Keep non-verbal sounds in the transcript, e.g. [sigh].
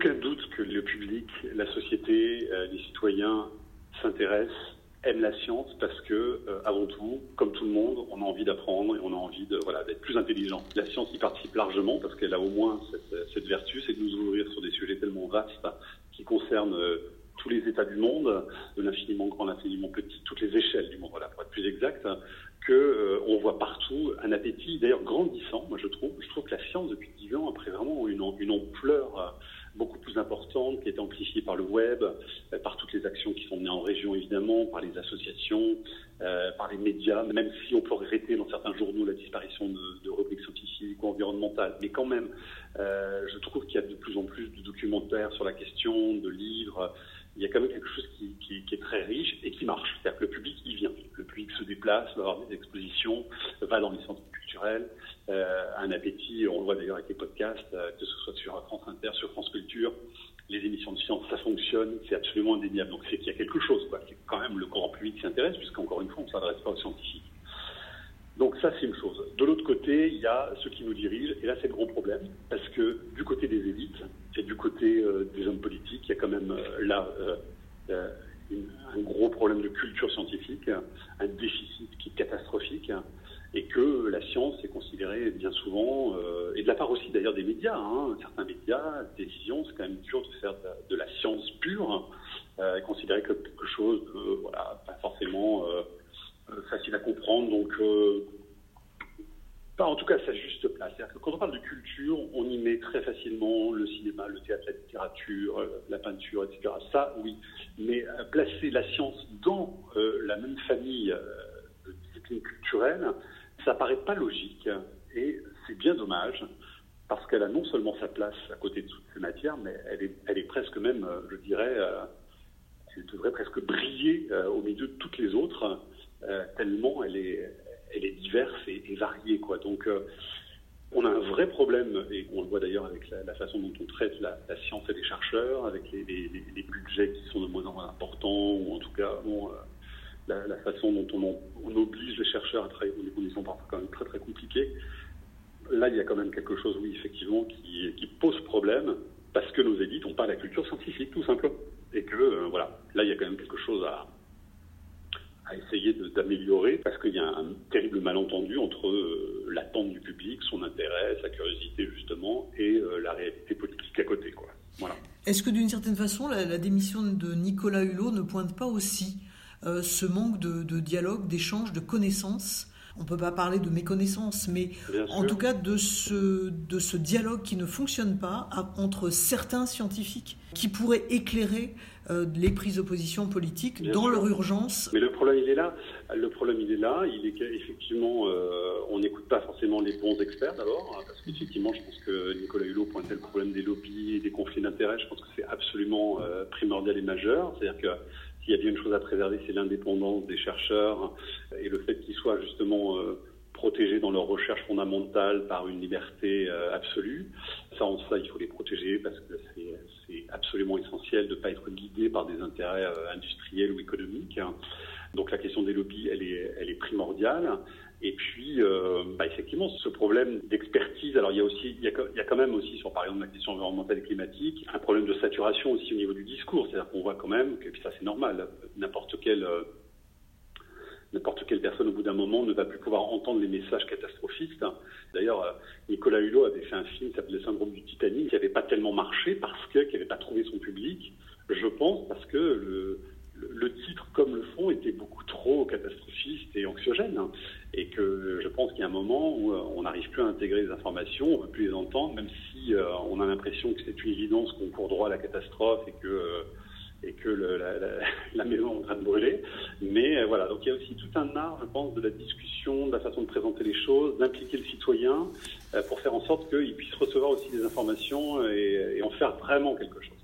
aucun doute que le public, la société, les citoyens s'intéressent aiment la science parce que, avant tout, comme tout le monde, on a envie d'apprendre et on a envie de voilà d'être plus intelligent. La science y participe largement parce qu'elle a au moins cette, cette vertu, c'est de nous ouvrir sur des sujets tellement vastes qui concernent tous les États du monde, de l'infiniment grand à l'infiniment petit, toutes les échelles du monde, voilà, pour être plus exact, que euh, on voit partout un appétit, d'ailleurs grandissant, moi je trouve. Je trouve que la science, depuis 10 ans, a pris vraiment une, ampleur euh, beaucoup plus importante, qui est amplifiée par le web, euh, par toutes les actions qui sont menées en région, évidemment, par les associations, par les médias, même si on peut regretter dans certains journaux la disparition de, rubriques scientifiques ou environnementales. Mais quand même, je trouve qu'il y a de plus en plus de documentaires sur la question, de livres, il y a quand même quelque chose qui, est très riche et qui marche. C'est-à-dire que le public, il vient. Le public se déplace, va avoir des expositions, va dans les centres euh, un appétit, on le voit d'ailleurs avec les podcasts, euh, que ce soit sur France Inter, sur France Culture, les émissions de science, ça fonctionne, c'est absolument indéniable. Donc c'est qu'il y a quelque chose, quoi. C'est quand même le grand public s'intéresse, puisqu'encore une fois, on ne s'adresse pas aux scientifiques. Donc ça, c'est une chose. De l'autre côté, il y a ceux qui nous dirigent, et là, c'est le gros problème, parce que du côté des élites et du côté euh, des hommes politiques, il y a quand même là un gros problème de culture scientifique, un déficit qui est catastrophique, et que la science est considérée bien souvent, et de la part aussi d'ailleurs des médias, hein, certains médias, décisions, c'est quand même dur de faire de, la science pure, euh, considérée comme quelque chose de, voilà, pas forcément euh, facile à comprendre. Donc, euh, pas en tout cas sa juste place. C'est-à-dire que quand on parle de culture, on y met très facilement le cinéma, le théâtre, la littérature, euh, la peinture, etc. Ça, oui. Mais placer la science dans la même famille de disciplines culturelles, ça paraît pas logique. Et c'est bien dommage parce qu'elle a non seulement sa place à côté de toutes ces matières, mais elle est, elle est presque même, je dirais, elle devrait presque briller au milieu de toutes les autres. Euh, tellement elle est, elle est diverse et, variée. Quoi. Donc, euh, on a un vrai problème, et on le voit d'ailleurs avec la, façon dont on traite la, science et les chercheurs, avec les, budgets qui sont de moins en moins importants, ou en tout cas bon, euh, la, façon dont on, oblige les chercheurs à travailler dans des conditions parfois quand même très très compliquées. Là, il y a quand même quelque chose, oui, effectivement, qui, pose problème, parce que nos élites n'ont pas la culture scientifique, tout simplement. Et que, voilà, là, il y a quand même quelque chose à, à essayer d'améliorer parce qu'il y a un terrible malentendu entre euh, l'attente du public, son intérêt, sa curiosité justement, et euh, la réalité politique à côté. Quoi. Voilà. Est-ce que d'une certaine façon, la, démission de Nicolas Hulot ne pointe pas aussi euh, ce manque de, de dialogue, d'échange, de connaissances on ne peut pas parler de méconnaissance, mais en tout cas de ce, de ce dialogue qui ne fonctionne pas entre certains scientifiques qui pourraient éclairer euh, les prises de position politiques dans leur urgence. Mais le problème, il est là. Le problème, il est là. Il est qu'effectivement, euh, on n'écoute pas forcément les bons experts d'abord, hein, parce qu'effectivement, je pense que Nicolas Hulot pointait le problème des lobbies et des conflits d'intérêts. Je pense que c'est absolument euh, primordial et majeur. C'est-à-dire que s'il y a bien une chose à préserver, c'est l'indépendance des chercheurs et le fait qu'ils soient justement euh, protégés dans leur recherche fondamentale par une liberté euh, absolue. Ça, en ça, il faut les protéger parce que c'est absolument essentiel de ne pas être par des intérêts euh, industriels ou économiques. Donc la question des lobbies, elle est, primordiale. Et puis, euh, bah, effectivement, ce problème d'expertise, alors il y a aussi, il y a, quand même aussi, sur par exemple la question environnementale et climatique, un problème de saturation aussi au niveau du discours. C'est-à-dire qu'on voit quand même, que, puis ça c'est normal, n'importe quel euh, n'importe quelle personne au bout d'un moment ne va plus pouvoir entendre les messages catastrophistes. D'ailleurs, Nicolas Hulot avait fait un film qui s'appelait Le syndrome du Titanic, qui n'avait pas tellement marché parce que, qui n'avait pas trouvé son public, je pense, parce que le, le titre comme le fond était beaucoup trop catastrophiste et anxiogène. Et que je pense qu'il y a un moment où euh, on n'arrive plus à intégrer les informations, on ne veut plus les entendre, même si euh, on a l'impression que c'est une évidence qu'on court droit à la catastrophe et que, euh, et que [laughs] la, maison est en train de brûler. Mais voilà, donc il y a aussi tout un art, je pense, de la discussion, de la façon de présenter les choses, d'impliquer le citoyen pour faire en sorte qu'il puisse recevoir aussi des informations et en faire vraiment quelque chose.